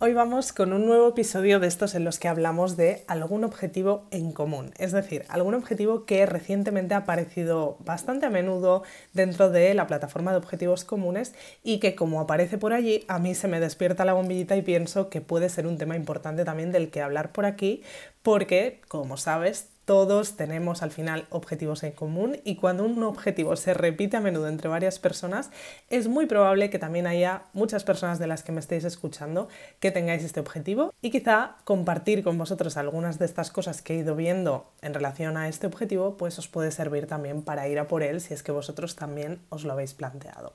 Hoy vamos con un nuevo episodio de estos en los que hablamos de algún objetivo en común, es decir, algún objetivo que recientemente ha aparecido bastante a menudo dentro de la plataforma de objetivos comunes y que como aparece por allí, a mí se me despierta la bombillita y pienso que puede ser un tema importante también del que hablar por aquí, porque, como sabes, todos tenemos al final objetivos en común y cuando un objetivo se repite a menudo entre varias personas, es muy probable que también haya muchas personas de las que me estéis escuchando que tengáis este objetivo y quizá compartir con vosotros algunas de estas cosas que he ido viendo en relación a este objetivo, pues os puede servir también para ir a por él si es que vosotros también os lo habéis planteado.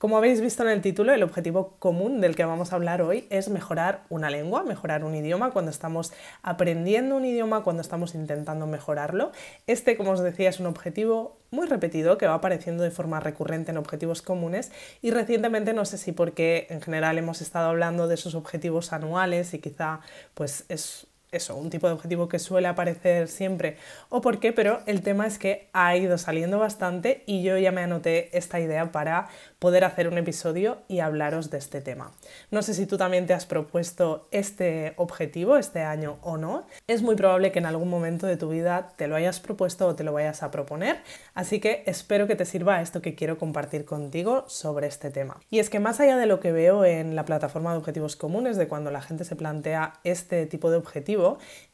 Como habéis visto en el título, el objetivo común del que vamos a hablar hoy es mejorar una lengua, mejorar un idioma cuando estamos aprendiendo un idioma, cuando estamos intentando mejorarlo. Este, como os decía, es un objetivo muy repetido que va apareciendo de forma recurrente en objetivos comunes y recientemente no sé si porque en general hemos estado hablando de esos objetivos anuales y quizá pues es eso, un tipo de objetivo que suele aparecer siempre o por qué, pero el tema es que ha ido saliendo bastante y yo ya me anoté esta idea para poder hacer un episodio y hablaros de este tema. No sé si tú también te has propuesto este objetivo este año o no. Es muy probable que en algún momento de tu vida te lo hayas propuesto o te lo vayas a proponer, así que espero que te sirva esto que quiero compartir contigo sobre este tema. Y es que más allá de lo que veo en la plataforma de objetivos comunes, de cuando la gente se plantea este tipo de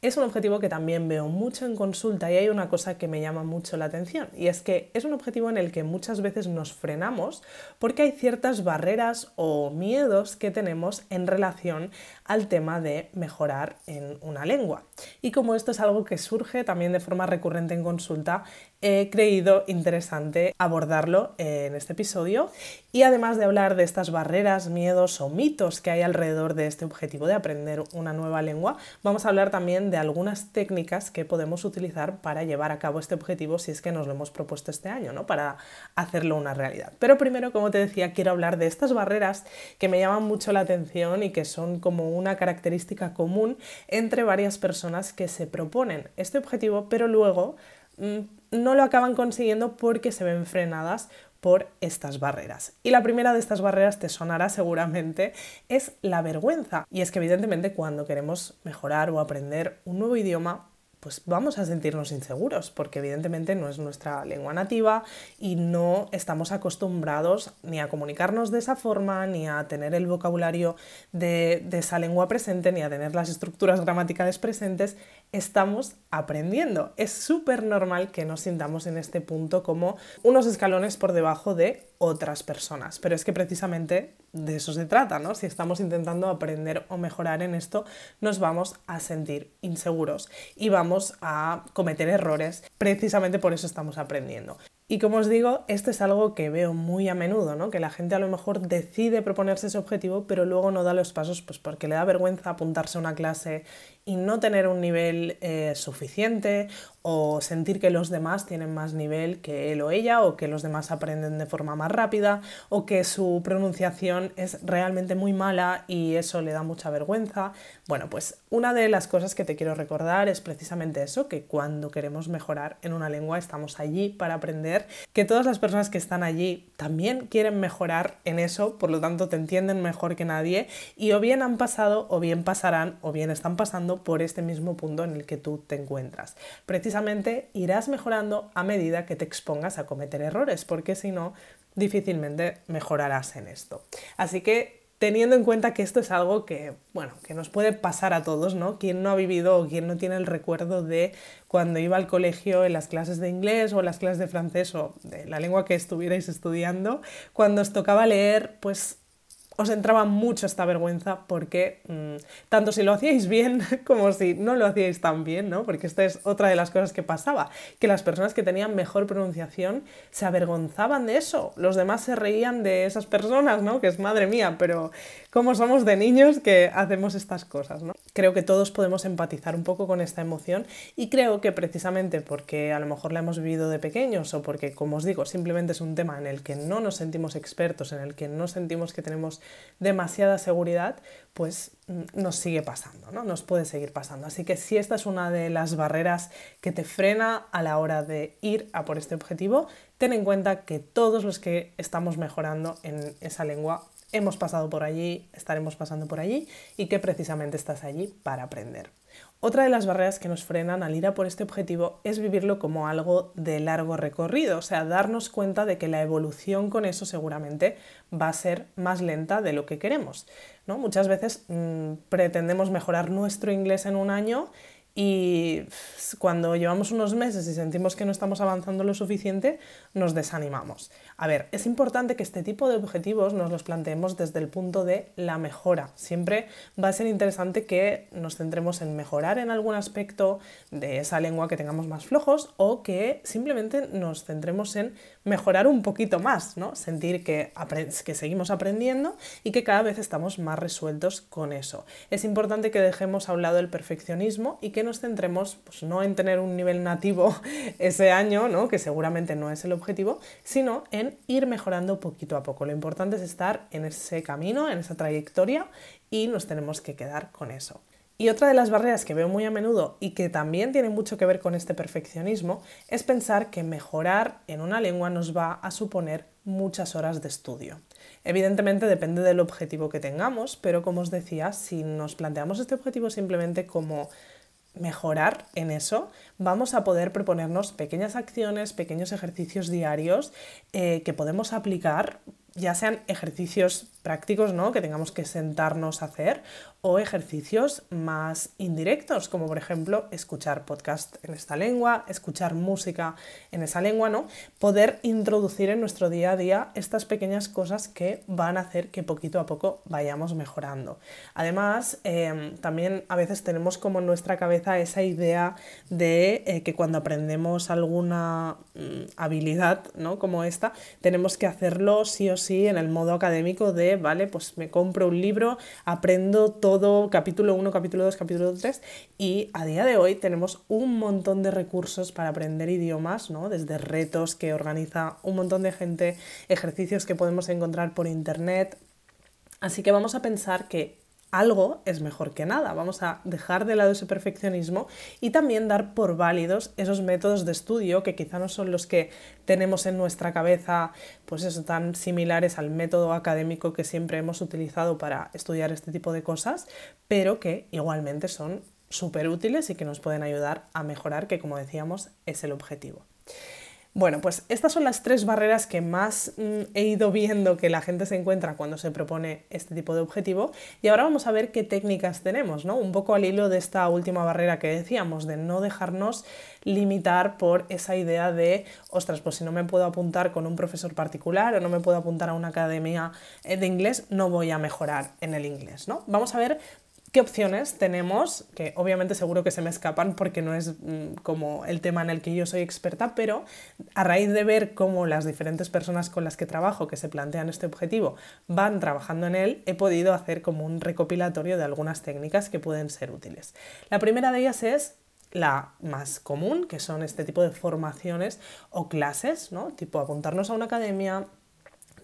es un objetivo que también veo mucho en consulta y hay una cosa que me llama mucho la atención y es que es un objetivo en el que muchas veces nos frenamos porque hay ciertas barreras o miedos que tenemos en relación al tema de mejorar en una lengua. Y como esto es algo que surge también de forma recurrente en consulta, he creído interesante abordarlo en este episodio y además de hablar de estas barreras, miedos o mitos que hay alrededor de este objetivo de aprender una nueva lengua, vamos a hablar también de algunas técnicas que podemos utilizar para llevar a cabo este objetivo si es que nos lo hemos propuesto este año, ¿no? Para hacerlo una realidad. Pero primero, como te decía, quiero hablar de estas barreras que me llaman mucho la atención y que son como una característica común entre varias personas que se proponen este objetivo, pero luego mm, no lo acaban consiguiendo porque se ven frenadas por estas barreras. Y la primera de estas barreras te sonará seguramente es la vergüenza. Y es que evidentemente cuando queremos mejorar o aprender un nuevo idioma, pues vamos a sentirnos inseguros, porque evidentemente no es nuestra lengua nativa y no estamos acostumbrados ni a comunicarnos de esa forma, ni a tener el vocabulario de, de esa lengua presente, ni a tener las estructuras gramaticales presentes. Estamos aprendiendo. Es súper normal que nos sintamos en este punto como unos escalones por debajo de otras personas. Pero es que precisamente de eso se trata, ¿no? Si estamos intentando aprender o mejorar en esto, nos vamos a sentir inseguros y vamos a cometer errores. Precisamente por eso estamos aprendiendo. Y como os digo, esto es algo que veo muy a menudo, ¿no? Que la gente a lo mejor decide proponerse ese objetivo, pero luego no da los pasos pues porque le da vergüenza apuntarse a una clase y no tener un nivel eh, suficiente o sentir que los demás tienen más nivel que él o ella o que los demás aprenden de forma más rápida o que su pronunciación es realmente muy mala y eso le da mucha vergüenza. Bueno, pues una de las cosas que te quiero recordar es precisamente eso, que cuando queremos mejorar en una lengua estamos allí para aprender, que todas las personas que están allí también quieren mejorar en eso, por lo tanto te entienden mejor que nadie y o bien han pasado o bien pasarán o bien están pasando por este mismo punto en el que tú te encuentras. Precisamente irás mejorando a medida que te expongas a cometer errores, porque si no, difícilmente mejorarás en esto. Así que teniendo en cuenta que esto es algo que, bueno, que nos puede pasar a todos, ¿no? Quien no ha vivido o quien no tiene el recuerdo de cuando iba al colegio en las clases de inglés o las clases de francés o de la lengua que estuvierais estudiando, cuando os tocaba leer, pues os entraba mucho esta vergüenza porque mm, tanto si lo hacíais bien como si no lo hacíais tan bien, ¿no? Porque esta es otra de las cosas que pasaba, que las personas que tenían mejor pronunciación se avergonzaban de eso, los demás se reían de esas personas, ¿no? Que es madre mía, pero ¿cómo somos de niños que hacemos estas cosas, ¿no? Creo que todos podemos empatizar un poco con esta emoción y creo que precisamente porque a lo mejor la hemos vivido de pequeños o porque, como os digo, simplemente es un tema en el que no nos sentimos expertos, en el que no sentimos que tenemos demasiada seguridad, pues mm, nos sigue pasando, ¿no? Nos puede seguir pasando. Así que si esta es una de las barreras que te frena a la hora de ir a por este objetivo, ten en cuenta que todos los que estamos mejorando en esa lengua hemos pasado por allí, estaremos pasando por allí y que precisamente estás allí para aprender. Otra de las barreras que nos frenan al ir a por este objetivo es vivirlo como algo de largo recorrido, o sea, darnos cuenta de que la evolución con eso seguramente va a ser más lenta de lo que queremos. ¿no? Muchas veces mm, pretendemos mejorar nuestro inglés en un año y cuando llevamos unos meses y sentimos que no estamos avanzando lo suficiente, nos desanimamos. A ver, es importante que este tipo de objetivos nos los planteemos desde el punto de la mejora. Siempre va a ser interesante que nos centremos en mejorar en algún aspecto de esa lengua que tengamos más flojos o que simplemente nos centremos en mejorar un poquito más, ¿no? Sentir que, que seguimos aprendiendo y que cada vez estamos más resueltos con eso. Es importante que dejemos a un lado el perfeccionismo y que nos centremos pues, no en tener un nivel nativo ese año, ¿no? que seguramente no es el objetivo, sino en ir mejorando poquito a poco. Lo importante es estar en ese camino, en esa trayectoria y nos tenemos que quedar con eso. Y otra de las barreras que veo muy a menudo y que también tiene mucho que ver con este perfeccionismo es pensar que mejorar en una lengua nos va a suponer muchas horas de estudio. Evidentemente depende del objetivo que tengamos, pero como os decía, si nos planteamos este objetivo simplemente como mejorar en eso, vamos a poder proponernos pequeñas acciones, pequeños ejercicios diarios eh, que podemos aplicar, ya sean ejercicios prácticos, ¿no? Que tengamos que sentarnos a hacer, o ejercicios más indirectos, como por ejemplo escuchar podcast en esta lengua, escuchar música en esa lengua, ¿no? Poder introducir en nuestro día a día estas pequeñas cosas que van a hacer que poquito a poco vayamos mejorando. Además, em, también a veces tenemos como en nuestra cabeza esa idea de eh, que cuando aprendemos alguna mm, habilidad, ¿no? Como esta, tenemos que hacerlo sí o sí en el modo académico de ¿vale? Pues me compro un libro, aprendo todo, capítulo 1, capítulo 2, capítulo 3, y a día de hoy tenemos un montón de recursos para aprender idiomas, ¿no? Desde retos que organiza un montón de gente, ejercicios que podemos encontrar por internet. Así que vamos a pensar que algo es mejor que nada. Vamos a dejar de lado ese perfeccionismo y también dar por válidos esos métodos de estudio que quizá no son los que tenemos en nuestra cabeza, pues eso, tan similares al método académico que siempre hemos utilizado para estudiar este tipo de cosas, pero que igualmente son súper útiles y que nos pueden ayudar a mejorar, que como decíamos es el objetivo. Bueno, pues estas son las tres barreras que más mm, he ido viendo que la gente se encuentra cuando se propone este tipo de objetivo y ahora vamos a ver qué técnicas tenemos, ¿no? Un poco al hilo de esta última barrera que decíamos, de no dejarnos limitar por esa idea de, ostras, pues si no me puedo apuntar con un profesor particular o no me puedo apuntar a una academia eh, de inglés, no voy a mejorar en el inglés, ¿no? Vamos a ver ¿Qué opciones tenemos? Que obviamente seguro que se me escapan porque no es mm, como el tema en el que yo soy experta, pero a raíz de ver cómo las diferentes personas con las que trabajo que se plantean este objetivo van trabajando en él, he podido hacer como un recopilatorio de algunas técnicas que pueden ser útiles. La primera de ellas es la más común, que son este tipo de formaciones o clases, ¿no? Tipo apuntarnos a una academia,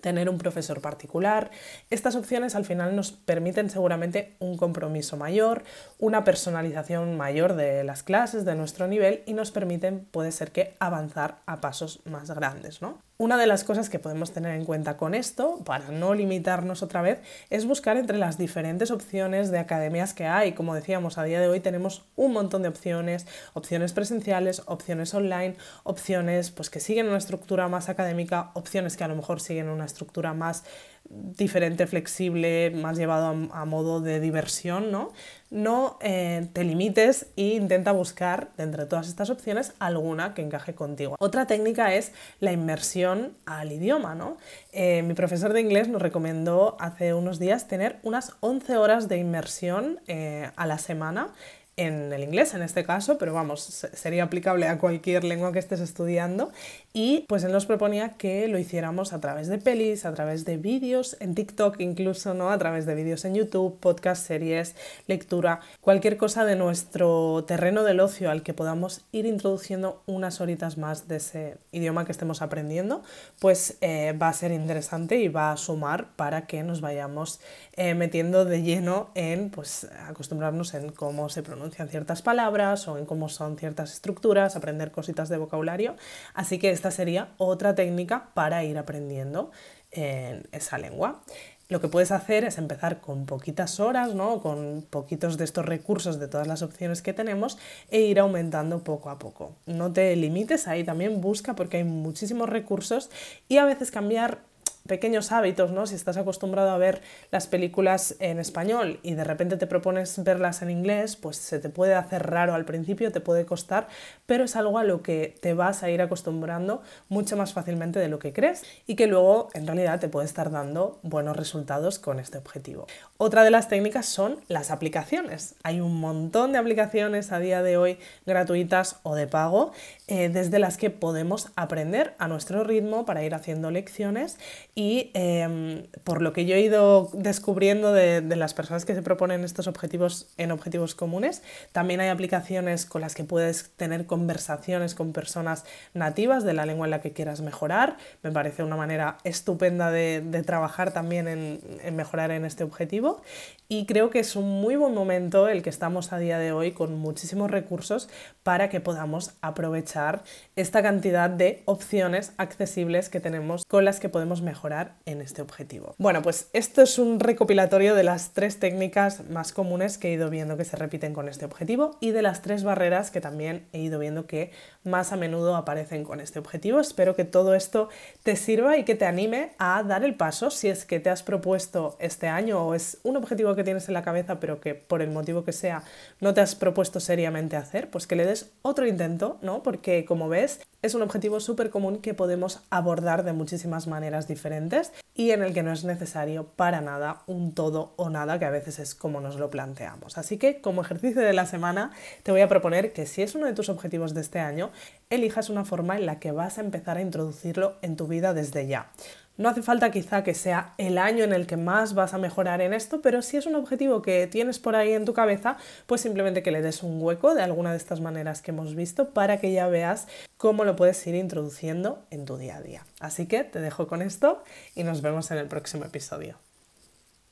tener un profesor particular. Estas opciones al final nos permiten seguramente un compromiso mayor, una personalización mayor de las clases, de nuestro nivel y nos permiten, puede ser que, avanzar a pasos más grandes. ¿no? Una de las cosas que podemos tener en cuenta con esto, para no limitarnos otra vez, es buscar entre las diferentes opciones de academias que hay. Como decíamos, a día de hoy tenemos un montón de opciones, opciones presenciales, opciones online, opciones pues, que siguen una estructura más académica, opciones que a lo mejor siguen una estructura más diferente, flexible, más llevado a, modo de diversión, ¿no? No eh, te limites e intenta buscar entre todas estas opciones alguna que encaje contigo. Otra técnica es la inmersión al idioma, ¿no? Eh, mi profesor de inglés nos recomendó hace unos días tener unas 11 horas de inmersión eh, a la semana en el inglés en este caso, pero vamos, sería aplicable a cualquier lengua que estés estudiando. Y pues él nos proponía que lo hiciéramos a través de pelis, a través de vídeos, en TikTok incluso, ¿no? A través de vídeos en YouTube, podcast, series, lectura, cualquier cosa de nuestro terreno del ocio al que podamos ir introduciendo unas horitas más de ese idioma que estemos aprendiendo, pues eh, va a ser interesante y va a sumar para que nos vayamos eh, metiendo de lleno en pues acostumbrarnos en cómo se pronuncia ciertas palabras o en cómo son ciertas estructuras, aprender cositas de vocabulario. Así que esta sería otra técnica para ir aprendiendo en esa lengua. Lo que puedes hacer es empezar con poquitas horas, ¿no? con poquitos de estos recursos de todas las opciones que tenemos e ir aumentando poco a poco. No te limites ahí, también busca porque hay muchísimos recursos y a veces cambiar pequeños hábitos, ¿no? Si estás acostumbrado a ver las películas en español y de repente te propones verlas en inglés, pues se te puede hacer raro al principio, te puede costar, pero es algo a lo que te vas a ir acostumbrando mucho más fácilmente de lo que crees y que luego en realidad te puede estar dando buenos resultados con este objetivo. Otra de las técnicas son las aplicaciones. Hay un montón de aplicaciones a día de hoy gratuitas o de pago eh, desde las que podemos aprender a nuestro ritmo para ir haciendo lecciones y em, por lo que yo he ido descubriendo de, las personas que se proponen estos objetivos en objetivos comunes, también hay aplicaciones con las que puedes tener conversaciones con personas nativas de la lengua en la que quieras mejorar. Me parece una manera estupenda de, trabajar también en, en mejorar en este objetivo y creo que es un muy buen momento el que estamos a día de hoy con muchísimos recursos para que podamos aprovechar esta cantidad de opciones accesibles que tenemos con las que podemos mejorar en este objetivo. Bueno, pues esto es un recopilatorio de las tres técnicas más comunes que he ido viendo que se repiten con este objetivo y de las tres barreras que también he ido viendo que más a menudo aparecen con este objetivo. Espero que todo esto te sirva y que te anime a dar el paso si es que te has propuesto este año o es un objetivo que tienes en la cabeza pero que por el motivo que sea no te has propuesto seriamente hacer, pues que le des otro intento, ¿no? Porque como ves, es un objetivo súper común que podemos abordar de muchísimas maneras diferentes y en el que no es necesario para nada un todo o nada, que a veces es como nos lo planteamos. Así que como ejercicio de la semana te voy a proponer que si es uno de tus objetivos de este año, elijas una forma en la que vas a empezar a introducirlo en tu vida desde ya. No hace falta quizá que sea el año en el que más vas a mejorar en esto, pero si es un objetivo que tienes por ahí en tu cabeza, pues simplemente que le des un hueco de alguna de estas maneras que hemos visto para que ya veas cómo lo puedes ir introduciendo en tu día a día. Así que te dejo con esto y nos vemos en el próximo episodio.